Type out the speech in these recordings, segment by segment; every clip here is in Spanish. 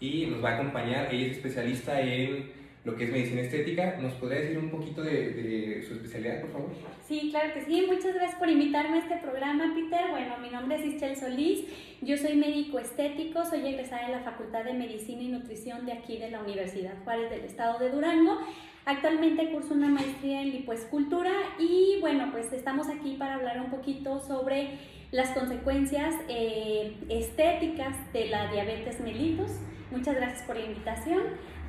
y nos va a acompañar. Ella es especialista en lo que es medicina estética. ¿Nos podría decir un poquito de, su especialidad, por favor? Sí, claro que sí. Muchas gracias por invitarme a este programa, Peter. Bueno, mi nombre es Ischel Solís. Yo soy médico estético, soy egresada de la Facultad de Medicina y Nutrición de aquí de la Universidad Juárez del Estado de Durango. Actualmente curso una maestría en lipoescultura y bueno, pues estamos aquí para hablar un poquito sobre las consecuencias eh, estéticas de la diabetes mellitus. Muchas gracias por la invitación.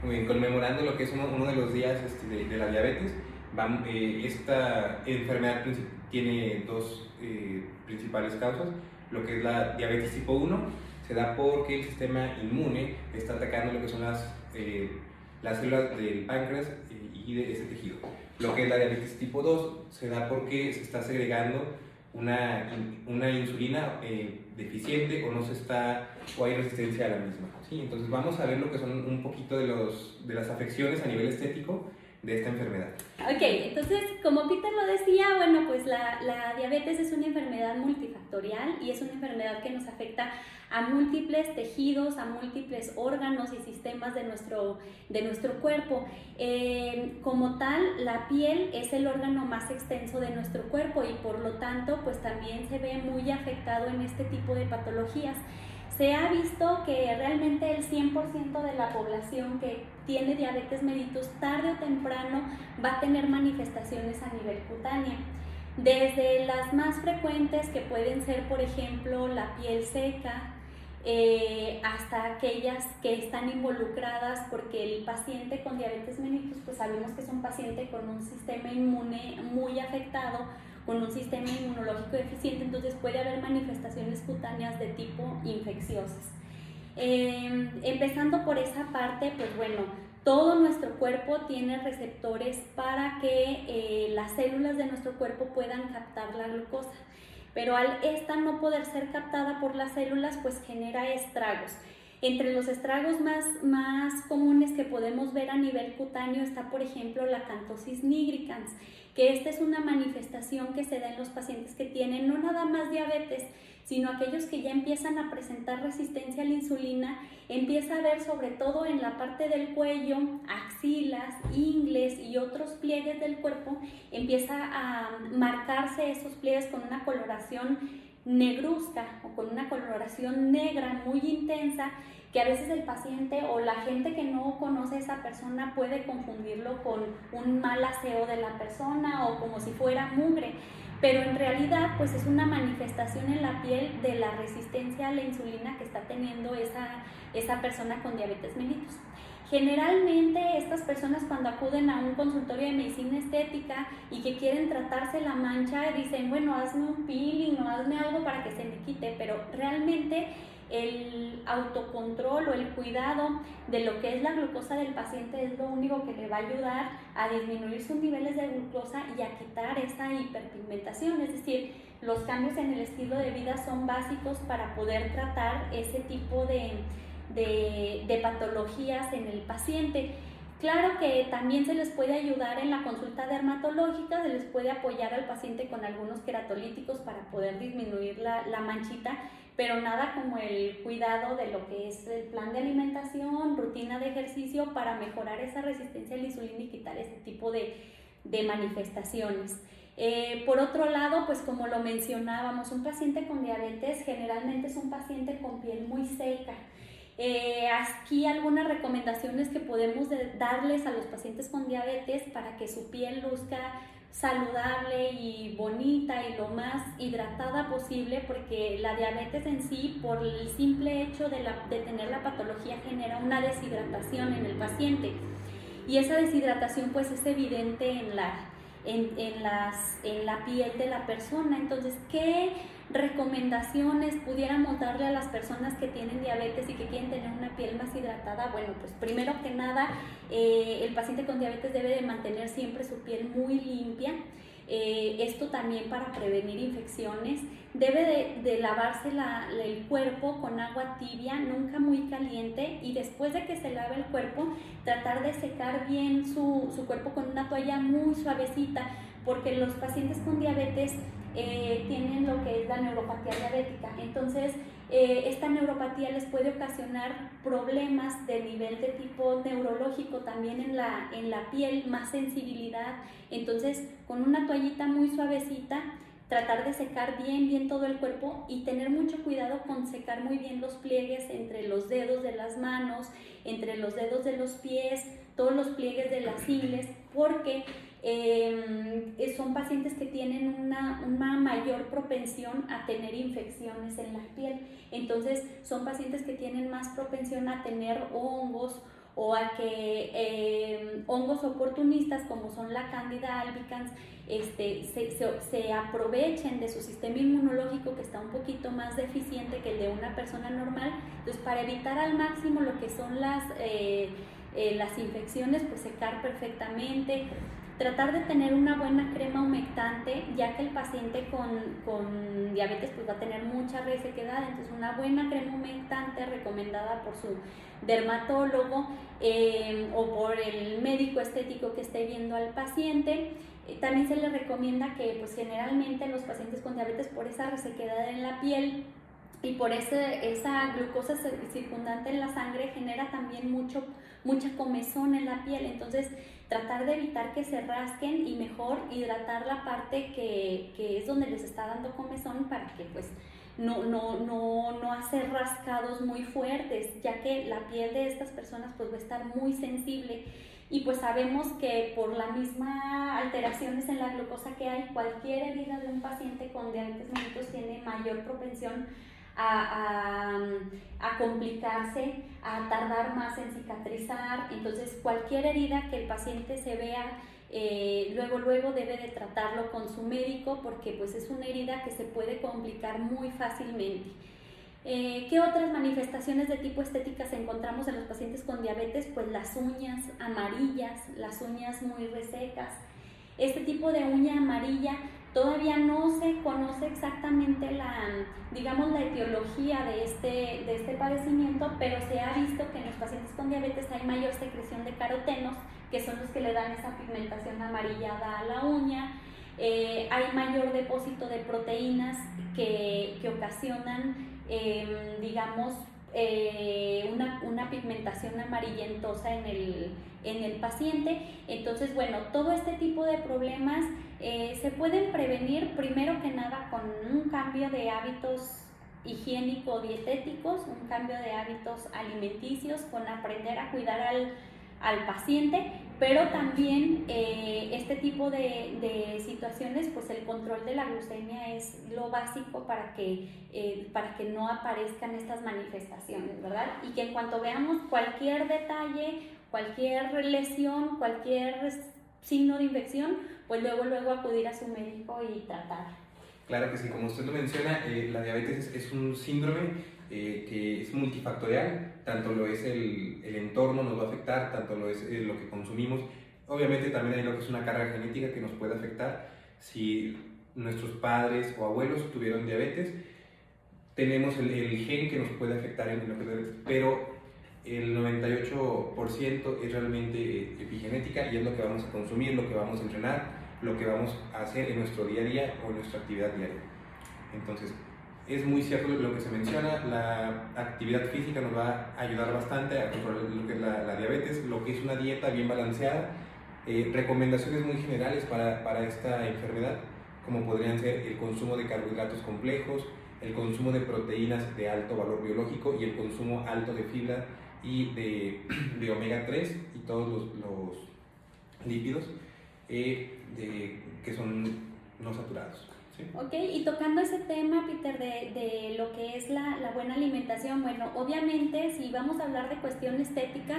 Muy bien, conmemorando lo que es uno, de los días este, de, la diabetes, eh, esta enfermedad tiene dos eh, principales causas, lo que es la diabetes tipo 1, se da porque el sistema inmune está atacando lo que son las, las células del páncreas y de ese tejido. Lo que es la diabetes tipo 2 se da porque se está segregando una, una insulina eh, deficiente o no se está o hay resistencia a la misma. ¿sí? Entonces vamos a ver lo que son un poquito de, los, de las afecciones a nivel estético de esta enfermedad. Ok, entonces como Peter lo decía, bueno, pues la, la, diabetes es una enfermedad multifactorial y es una enfermedad que nos afecta a múltiples tejidos, a múltiples órganos y sistemas de nuestro, de nuestro cuerpo. Eh, como tal, la piel es el órgano más extenso de nuestro cuerpo y por lo tanto, pues también se ve muy afectado en este tipo de patologías se ha visto que realmente el 100% de la población que tiene diabetes mellitus tarde o temprano va a tener manifestaciones a nivel cutánea. Desde las más frecuentes que pueden ser, por ejemplo, la piel seca, eh, hasta aquellas que están involucradas porque el paciente con diabetes mellitus, pues sabemos que es un paciente con un sistema inmune muy afectado con un sistema inmunológico deficiente, entonces puede haber manifestaciones cutáneas de tipo infecciosas. Em, empezando por esa parte, pues bueno, todo nuestro cuerpo tiene receptores para que eh, las células de nuestro cuerpo puedan captar la glucosa, pero al esta no poder ser captada por las células, pues genera estragos. Entre los estragos más, más comunes que podemos ver a nivel cutáneo está, por ejemplo, la cantosis nigricans que esta es una manifestación que se da en los pacientes que tienen no nada más diabetes, sino aquellos que ya empiezan a presentar resistencia a la insulina, empieza a ver sobre todo en la parte del cuello, axilas, ingles y otros pliegues del cuerpo, empieza a marcarse esos pliegues con una coloración negruzca o con una coloración negra muy intensa que a veces el paciente o la gente que no conoce a esa persona puede confundirlo con un mal aseo de la persona o como si fuera mugre, pero en realidad pues es una manifestación en la piel de la resistencia a la insulina que está teniendo esa, esa persona con diabetes mellitus. Generalmente estas personas cuando acuden a un consultorio de medicina estética y que quieren tratarse la mancha dicen, bueno, hazme un peeling o hazme algo para que se me quite, pero realmente el autocontrol o el cuidado de lo que es la glucosa del paciente es lo único que le va a ayudar a disminuir sus niveles de glucosa y a quitar esa hiperpigmentación. Es decir, los cambios en el estilo de vida son básicos para poder tratar ese tipo de, de patologías en el paciente. Claro que también se les puede ayudar en la consulta dermatológica, se les puede apoyar al paciente con algunos queratolíticos para poder disminuir la, manchita, pero nada como el cuidado de lo que es el plan de alimentación, rutina de ejercicio para mejorar esa resistencia a la insulina y quitar ese tipo de, de manifestaciones. Eh, por otro lado, pues como lo mencionábamos, un paciente con diabetes generalmente es un paciente con piel muy seca. Eh, aquí algunas recomendaciones que podemos darles a los pacientes con diabetes para que su piel luzca saludable y bonita y lo más hidratada posible porque la diabetes en sí por el simple hecho de, de tener la patología genera una deshidratación en el paciente. Y esa deshidratación pues es evidente en la, en, en, las, en la piel de la persona entonces ¿qué recomendaciones pudiéramos darle a las personas que tienen diabetes y que quieren tener una piel más hidratada? Bueno, pues primero que nada, eh, el paciente con diabetes debe de mantener siempre su piel muy limpia. Eh, esto también para prevenir infecciones. Debe de, lavarse el cuerpo con agua tibia, nunca muy caliente, y después de que se lave el cuerpo, tratar de secar bien su, su cuerpo con una toalla muy suavecita, porque los pacientes con diabetes eh, tienen lo que es la neuropatía diabética. Entonces, eh, esta neuropatía les puede ocasionar problemas de nivel de tipo neurológico también en la, en la piel, más sensibilidad. Entonces, con una toallita muy suavecita, tratar de secar bien, bien todo el cuerpo y tener mucho cuidado con secar muy bien los pliegues entre los dedos de las manos, entre los dedos de los pies, todos los pliegues de las ingles, porque em, son pacientes que tienen una, una, mayor propensión a tener infecciones en la piel. Entonces, son pacientes que tienen más propensión a tener hongos o a que em, hongos oportunistas como son la Candida albicans este, se, se, aprovechen de su sistema inmunológico que está un poquito más deficiente que el de una persona normal. Entonces, para evitar al máximo lo que son las, eh, eh, las infecciones, pues secar perfectamente, tratar de tener una buena crema humectante, ya que el paciente con, con, diabetes pues va a tener mucha resequedad, entonces una buena crema humectante recomendada por su dermatólogo eh, o por el médico estético que esté viendo al paciente. Eh, también se le recomienda que pues generalmente los pacientes con diabetes por esa resequedad en la piel y por ese, esa glucosa circundante en la sangre genera también mucho, mucha comezón en la piel. Entonces, tratar de evitar que se rasquen y mejor hidratar la parte que, que es donde les está dando comezón para que pues no, no, no, no hacer rascados muy fuertes, ya que la piel de estas personas pues va a estar muy sensible y pues sabemos que por la misma alteraciones en la glucosa que hay, cualquier herida de un paciente con diabetes mellitus tiene mayor propensión a, complicarse, a tardar más en cicatrizar. Entonces, cualquier herida que el paciente se vea, eh, luego, luego debe de tratarlo con su médico porque pues es una herida que se puede complicar muy fácilmente. Eh, ¿Qué otras manifestaciones de tipo estéticas encontramos en los pacientes con diabetes? Pues las uñas amarillas, las uñas muy resecas. Este tipo de uña amarilla Todavía no se conoce exactamente la, digamos, la etiología de este, de este padecimiento, pero se ha visto que en los pacientes con diabetes hay mayor secreción de carotenos, que son los que le dan esa pigmentación amarillada a la uña. Eh, hay mayor depósito de proteínas que, que ocasionan, em, digamos, eh, una, una, pigmentación amarillentosa en el, en el paciente. Entonces, bueno, todo este tipo de problemas eh, se pueden prevenir primero que nada con un cambio de hábitos higiénico-dietéticos, un cambio de hábitos alimenticios, con aprender a cuidar al, al paciente, pero también eh, este tipo de, de, situaciones, pues el control de la glucemia es lo básico para que, eh, para que no aparezcan estas manifestaciones, ¿verdad? Y que en cuanto veamos cualquier detalle, cualquier lesión, cualquier signo de infección, pues luego, luego acudir a su médico y tratar. Claro que sí, como usted lo menciona, eh, la diabetes es un síndrome eh, que es multifactorial, tanto lo es el, el, entorno nos va a afectar, tanto lo es eh, lo que consumimos, obviamente también hay lo que es una carga genética que nos puede afectar, si nuestros padres o abuelos tuvieron diabetes, tenemos el, el gen que nos puede afectar en lo que pero el 98% es realmente epigenética y es lo que vamos a consumir, lo que vamos a entrenar, lo que vamos a hacer en nuestro día a día o en nuestra actividad diaria. Entonces, es muy cierto lo que se menciona, la actividad física nos va a ayudar bastante a controlar lo que es la, diabetes, lo que es una dieta bien balanceada, eh, recomendaciones muy generales para, para, esta enfermedad, como podrían ser el consumo de carbohidratos complejos, el consumo de proteínas de alto valor biológico y el consumo alto de fibra y de, de omega 3 y todos los, lípidos eh, de, que son no saturados. Ok, y tocando ese tema, Peter, de, de lo que es la, la, buena alimentación, bueno, obviamente si vamos a hablar de cuestión estética,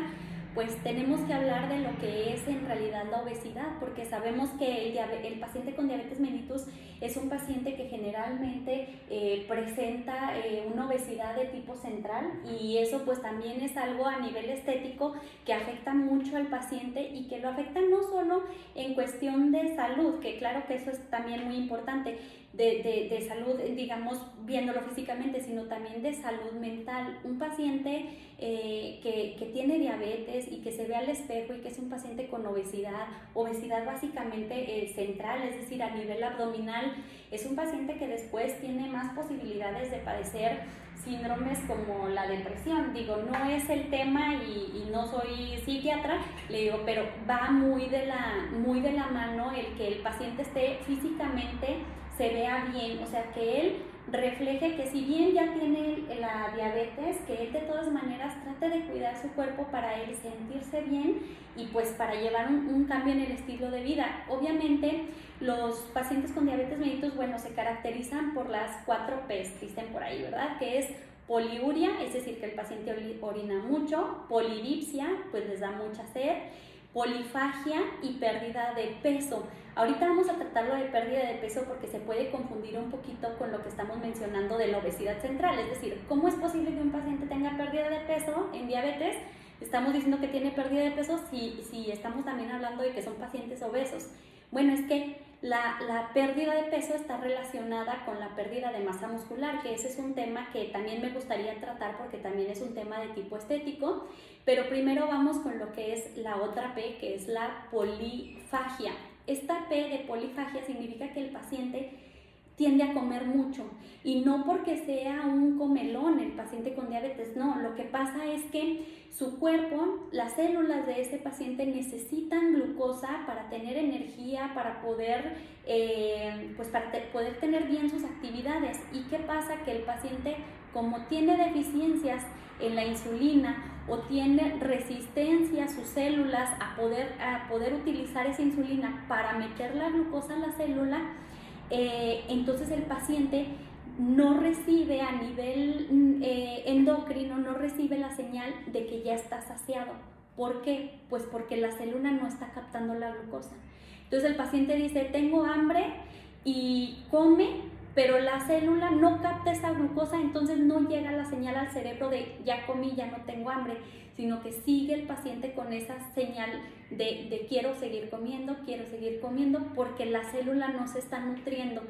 pues tenemos que hablar de lo que es en realidad la obesidad, porque sabemos que el, el paciente con diabetes mellitus es un paciente que generalmente eh, presenta eh, una obesidad de tipo central y eso pues también es algo a nivel estético que afecta mucho al paciente y que lo afecta no solo en cuestión de salud, que claro que eso es también muy importante, de, de, salud, digamos, viéndolo físicamente, sino también de salud mental. Un paciente eh, que, que, tiene diabetes y que se ve al espejo y que es un paciente con obesidad, obesidad básicamente central, es decir, a nivel abdominal, es un paciente que después tiene más posibilidades de padecer síndromes como la depresión. Digo, no es el tema y, y, no soy psiquiatra, le digo, pero va muy de, la, muy de la mano el que el paciente esté físicamente se vea bien, o sea, que él refleje que si bien ya tiene la diabetes, que él de todas maneras trate de cuidar su cuerpo para él sentirse bien y pues para llevar un, cambio en el estilo de vida. Obviamente los pacientes con diabetes mellitus, bueno, se caracterizan por las cuatro P's, dicen por ahí, ¿verdad? Que es poliuria, es decir, que el paciente orina mucho, polidipsia, pues les da mucha sed, polifagia y pérdida de peso. Ahorita vamos a tratarlo de pérdida de peso porque se puede confundir un poquito con lo que estamos mencionando de la obesidad central, es decir, ¿cómo es posible que un paciente tenga pérdida de peso en diabetes? Estamos diciendo que tiene pérdida de peso si, si estamos también hablando de que son pacientes obesos. Bueno, es que la, pérdida de peso está relacionada con la pérdida de masa muscular, que ese es un tema que también me gustaría tratar porque también es un tema de tipo estético, pero primero vamos con lo que es la otra P, que es la polifagia. Esta P de polifagia significa que el paciente tiende a comer mucho y no porque sea un comelón el paciente con diabetes, no, lo que pasa es que su cuerpo, las células de ese paciente necesitan glucosa para tener energía, para poder, eh, pues para poder tener bien sus actividades. ¿Y qué pasa? Que el paciente, como tiene deficiencias en la insulina o tiene resistencia a sus células a poder, a poder utilizar esa insulina para meter la glucosa a la célula, eh, entonces el paciente no recibe a nivel mm, eh, endocrino, no recibe la señal de que ya está saciado. ¿Por qué? Pues porque la célula no está captando la glucosa. Entonces el paciente dice, tengo hambre y come, pero la célula no capta esa glucosa, entonces no llega la señal al cerebro de ya comí, ya no tengo hambre, sino que sigue el paciente con esa señal de, de quiero seguir comiendo, quiero seguir comiendo, porque la célula no se está nutriendo.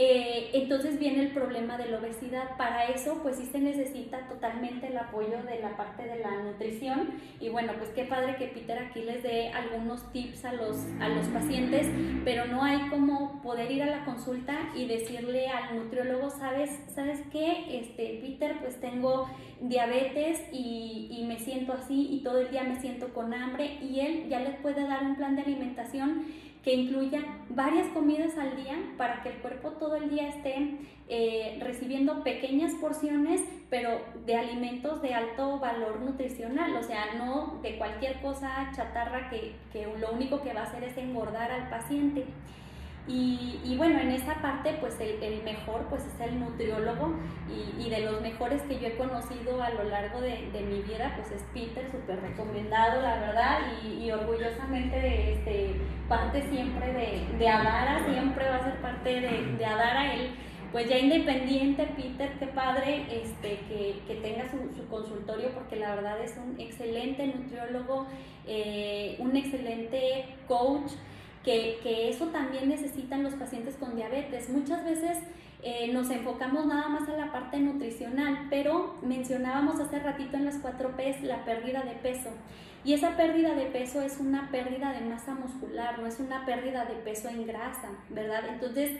Eh, entonces viene el problema de la obesidad. Para eso, pues sí se necesita totalmente el apoyo de la parte de la nutrición. Y bueno, pues qué padre que Peter aquí les dé algunos tips a los, a los pacientes, pero no hay como poder ir a la consulta y decirle al nutriólogo, ¿sabes, ¿sabes qué? Este, Peter, pues tengo diabetes y, y me siento así y todo el día me siento con hambre y él ya les puede dar un plan de alimentación que incluya varias comidas al día para que el cuerpo todo el día esté eh, recibiendo pequeñas porciones, pero de alimentos de alto valor nutricional, o sea, no de cualquier cosa chatarra que, que lo único que va a hacer es engordar al paciente. Y, bueno, en esa parte, pues el, mejor pues es el nutriólogo. Y, de los mejores que yo he conocido a lo largo de, mi vida, pues es Peter, súper recomendado, la verdad, y, orgullosamente este, parte siempre de, de, Adara, siempre va a ser parte de, Adara, él pues ya independiente, Peter, qué padre este, que, que tenga su, consultorio porque la verdad es un excelente nutriólogo, eh, un excelente coach que, eso también necesitan los pacientes con diabetes. Muchas veces eh, nos enfocamos nada más a la parte nutricional, pero mencionábamos hace ratito en las 4 P's la pérdida de peso. Y esa pérdida de peso es una pérdida de masa muscular, no es una pérdida de peso en grasa, ¿verdad? Entonces,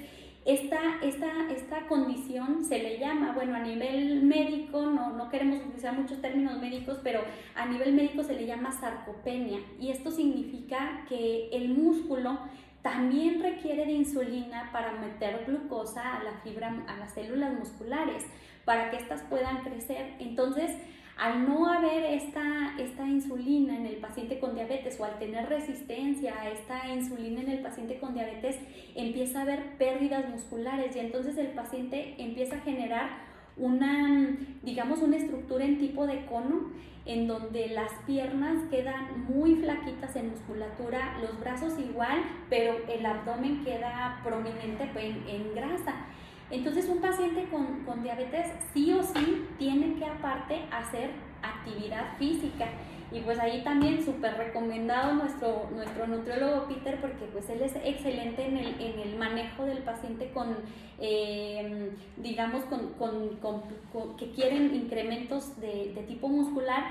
esta, esta, esta condición se le llama, bueno, a nivel médico, no, no queremos utilizar muchos términos médicos, pero a nivel médico se le llama sarcopenia y esto significa que el músculo también requiere de insulina para meter glucosa a la fibra, a las células musculares, para que éstas puedan crecer. Entonces, al no haber esta, esta insulina en el paciente con diabetes o al tener resistencia a esta insulina en el paciente con diabetes, empieza a haber pérdidas musculares y entonces el paciente empieza a generar una, digamos, una estructura en tipo de cono en donde las piernas quedan muy flaquitas en musculatura, los brazos igual, pero el abdomen queda prominente en, en grasa. Entonces un paciente con, con, diabetes sí o sí tiene que aparte hacer actividad física. Y pues ahí también súper recomendado nuestro, nuestro nutriólogo Peter porque pues él es excelente en el, en el manejo del paciente con, eh, digamos, con, con, que quieren incrementos de, de tipo muscular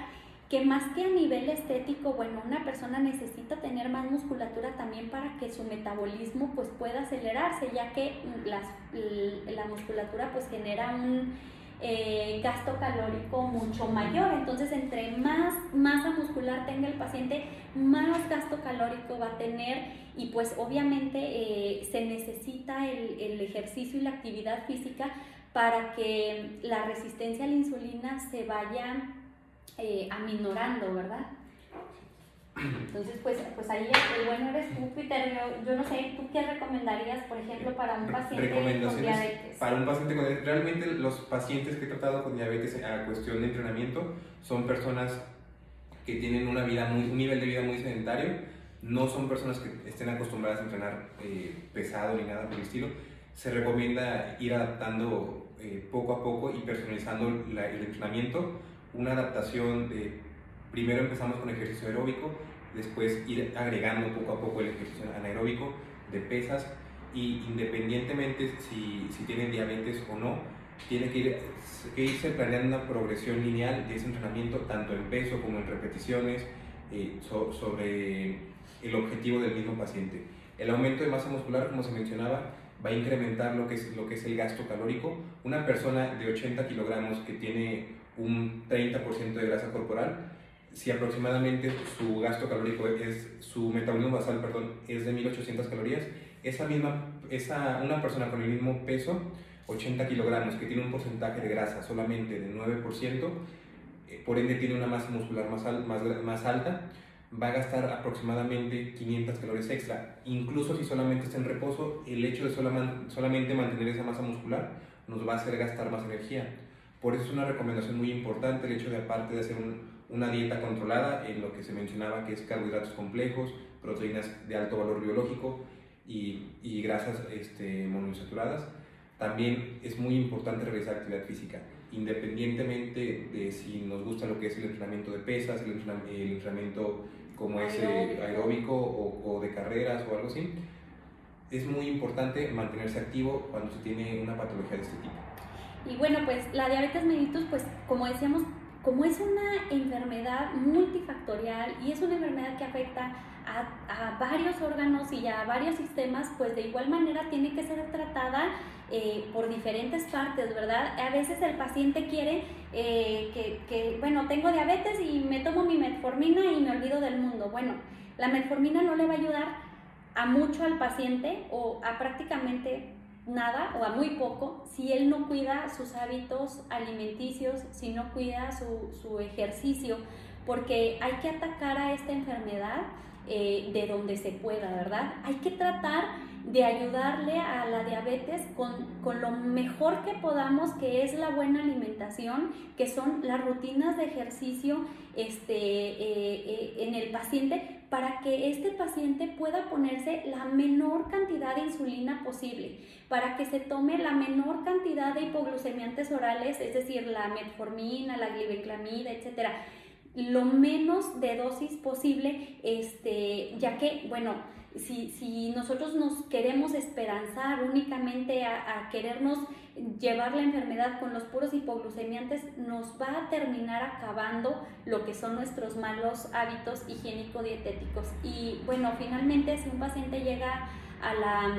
que más que a nivel estético, bueno, una persona necesita tener más musculatura también para que su metabolismo pues pueda acelerarse, ya que la musculatura pues genera un eh, gasto calórico mucho mayor. Entonces, entre más masa muscular tenga el paciente, más gasto calórico va a tener y pues obviamente eh, se necesita el, el ejercicio y la actividad física para que la resistencia a la insulina se vaya eh, aminorando, ¿verdad? Entonces, pues, pues ahí el bueno eres tú, Peter. Yo, no sé, ¿tú qué recomendarías, por ejemplo, para un paciente con diabetes? Para un paciente con diabetes, realmente los pacientes que he tratado con diabetes a cuestión de entrenamiento son personas que tienen una vida muy, un nivel de vida muy sedentario, no son personas que estén acostumbradas a entrenar eh, pesado ni nada por el estilo. Se recomienda ir adaptando eh, poco a poco y personalizando el entrenamiento una adaptación de, primero empezamos con ejercicio aeróbico, después ir agregando poco a poco el ejercicio anaeróbico de pesas y independientemente si, si tienen diabetes o no, tiene que, ir, que, irse planeando una progresión lineal de ese entrenamiento, tanto en peso como en repeticiones, eh, sobre el objetivo del mismo paciente. El aumento de masa muscular, como se mencionaba, va a incrementar lo que es, lo que es el gasto calórico. Una persona de 80 kilogramos que tiene un 30% de grasa corporal, si aproximadamente su gasto calórico es, su metabolismo basal, perdón, es de 1800 calorías, esa misma, esa, una persona con el mismo peso, 80 kilogramos, que tiene un porcentaje de grasa solamente de 9%, eh, por ende tiene una masa muscular más, más, más alta, va a gastar aproximadamente 500 calorías extra. Incluso si solamente está en reposo, el hecho de solamente mantener esa masa muscular nos va a hacer gastar más energía. Por eso es una recomendación muy importante el hecho de, aparte de hacer una dieta controlada en lo que se mencionaba que es carbohidratos complejos, proteínas de alto valor biológico y, y grasas este, monoinsaturadas, también es muy importante realizar actividad física, independientemente de si nos gusta lo que es el entrenamiento de pesas, el, entrenamiento como es eh, aeróbico o, o de carreras o algo así. Es muy importante mantenerse activo cuando se tiene una patología de este tipo. Y bueno, pues la diabetes mellitus, pues como decíamos, como es una enfermedad multifactorial y es una enfermedad que afecta a, varios órganos y a varios sistemas, pues de igual manera tiene que ser tratada eh, por diferentes partes, ¿verdad? A veces el paciente quiere eh, que, que, bueno, tengo diabetes y me tomo mi metformina y me olvido del mundo. Bueno, la metformina no le va a ayudar a mucho al paciente o a prácticamente nada o a muy poco si él no cuida sus hábitos alimenticios, si no cuida su, ejercicio, porque hay que atacar a esta enfermedad eh, de donde se pueda, ¿verdad? Hay que tratar de ayudarle a la diabetes con, lo mejor que podamos, que es la buena alimentación, que son las rutinas de ejercicio este, eh, eh, en el paciente, para que este paciente pueda ponerse la menor cantidad de insulina posible, para que se tome la menor cantidad de hipoglucemiantes orales, es decir, la metformina, la gliveclamida, etcétera, lo menos de dosis posible, este, ya que, bueno, si, si nosotros nos queremos esperanzar únicamente a, a, querernos llevar la enfermedad con los puros hipoglucemiantes, nos va a terminar acabando lo que son nuestros malos hábitos higiénico-dietéticos. Y bueno, finalmente si un paciente llega a la,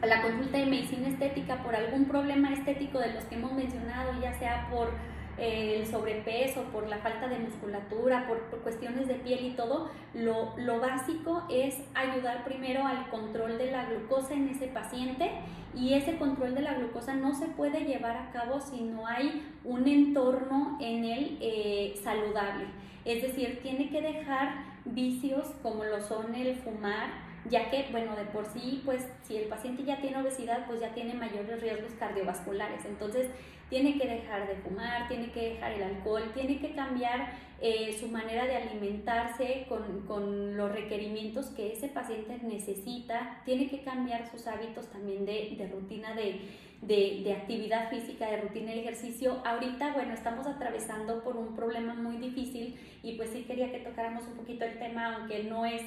a la consulta de medicina estética por algún problema estético de los que hemos mencionado, ya sea por el sobrepeso, por la falta de musculatura, por, cuestiones de piel y todo, lo, lo, básico es ayudar primero al control de la glucosa en ese paciente y ese control de la glucosa no se puede llevar a cabo si no hay un entorno en él eh, saludable. Es decir, tiene que dejar vicios como lo son el fumar, ya que, bueno, de por sí, pues si el paciente ya tiene obesidad, pues ya tiene mayores riesgos cardiovasculares. Entonces, tiene que dejar de fumar, tiene que dejar el alcohol, tiene que cambiar eh, su manera de alimentarse con, con, los requerimientos que ese paciente necesita, tiene que cambiar sus hábitos también de, de rutina de, de, de, actividad física, de rutina de ejercicio. Ahorita, bueno, estamos atravesando por un problema muy difícil pues sí quería que tocáramos un poquito el tema, aunque no es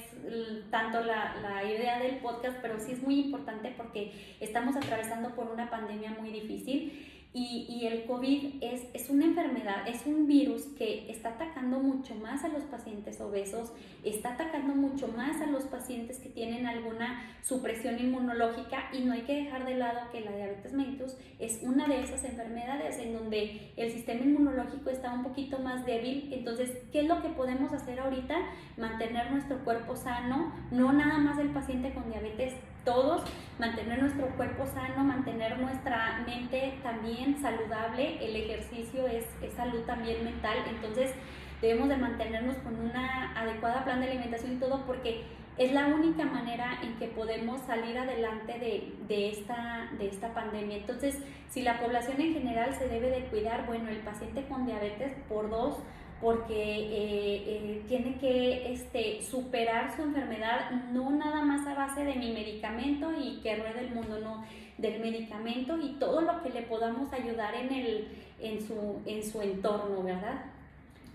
tanto la, la idea del podcast, pero sí es muy importante porque estamos atravesando por una pandemia muy difícil y, el COVID es, es, una enfermedad, es un virus que está atacando mucho más a los pacientes obesos, está atacando mucho más a los pacientes que tienen alguna supresión inmunológica y no hay que dejar de lado que la diabetes mellitus es una de esas enfermedades en donde el sistema inmunológico está un poquito más débil. Entonces, ¿qué es lo que podemos hacer ahorita? Mantener nuestro cuerpo sano, no nada más el paciente con diabetes todos, mantener nuestro cuerpo sano, mantener nuestra mente también saludable, el ejercicio es, salud también mental, entonces debemos de mantenernos con una adecuada plan de alimentación y todo porque es la única manera en que podemos salir adelante de, de, esta, de esta pandemia. Entonces, si la población en general se debe de cuidar, bueno, el paciente con diabetes por dos, porque eh, eh, tiene que este, superar su enfermedad no nada más a base de mi medicamento y que ruede el mundo, no, del medicamento y todo lo que le podamos ayudar en, el, en, su, en su entorno, ¿verdad?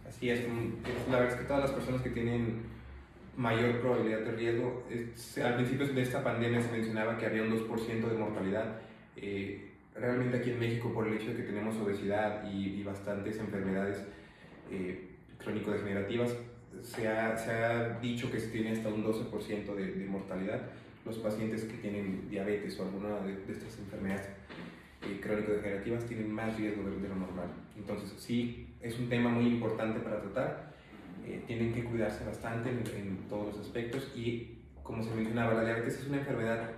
Así es, la verdad es que todas las personas que tienen mayor probabilidad de riesgo, al principio de esta pandemia se mencionaba que había un 2% de mortalidad. Eh, realmente aquí en México, por el hecho de que tenemos obesidad y, y bastantes enfermedades, eh, crónico-degenerativas, se ha, se ha, dicho que se tiene hasta un 12% de, de, mortalidad los pacientes que tienen diabetes o alguna de, estas enfermedades eh, crónico-degenerativas tienen más riesgo de, lo normal. Entonces, sí, es un tema muy importante para tratar. Eh, tienen que cuidarse bastante en, todos los aspectos y, como se mencionaba, la diabetes es una enfermedad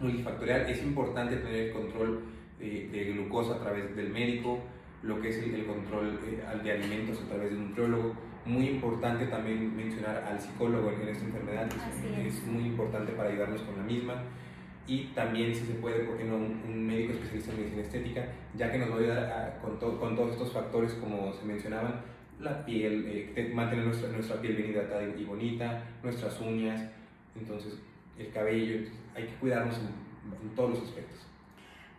multifactorial. Es importante tener el control de, de glucosa a través del médico, lo que es el, control eh, de alimentos a través de un nutriólogo. Muy importante también mencionar al psicólogo en esta enfermedad, es, es, muy importante para ayudarnos con la misma. Y también, si se puede, ¿por qué no? Un, médico especialista en medicina estética, ya que nos va a ayudar con, con todos estos factores, como se mencionaban, la piel, eh, mantener nuestra, nuestra piel bien hidratada y, bonita, nuestras uñas, entonces el cabello, hay que cuidarnos en todos los aspectos.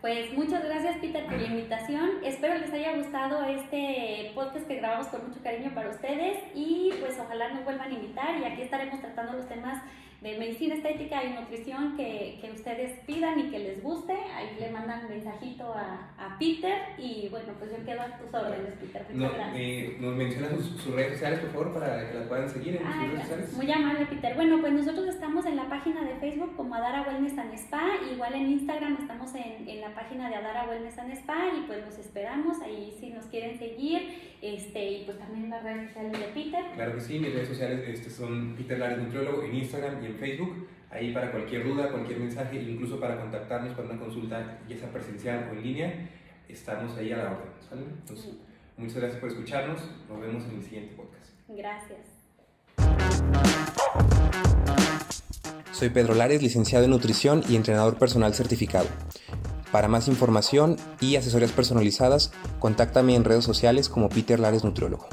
Pues muchas gracias Peter por la invitación. Espero les haya gustado este podcast que grabamos con mucho cariño para ustedes y pues ojalá nos vuelvan a invitar y aquí estaremos tratando los temas de medicina estética y nutrición que, que, ustedes pidan y que les guste. Ahí le mandan mensajito a, a Peter y bueno, pues yo quedo a tus órdenes, Peter. Muchas no, gracias. Eh, ¿Nos mencionas sus, redes sociales, por favor, para que las puedan seguir en sus redes sociales? Muy amable, Peter. Bueno, pues nosotros estamos en la página de Facebook como Adara Wellness and Spa, igual en Instagram estamos en, en la página de Adara Wellness and Spa y pues los esperamos ahí si nos quieren seguir este, y pues también las redes sociales de Peter. Claro que sí, mis redes sociales este, son Peter Lares Nutriólogo en Instagram y en Facebook. Ahí para cualquier duda, cualquier mensaje, incluso para contactarnos para una consulta, ya sea presencial o en línea, estamos ahí a la orden. Entonces, muchas gracias por escucharnos. Nos vemos en el siguiente podcast. Gracias. Soy Pedro Lares, licenciado en nutrición y entrenador personal certificado. Para más información y asesorías personalizadas, contáctame en redes sociales como Peter Lares Nutriólogo.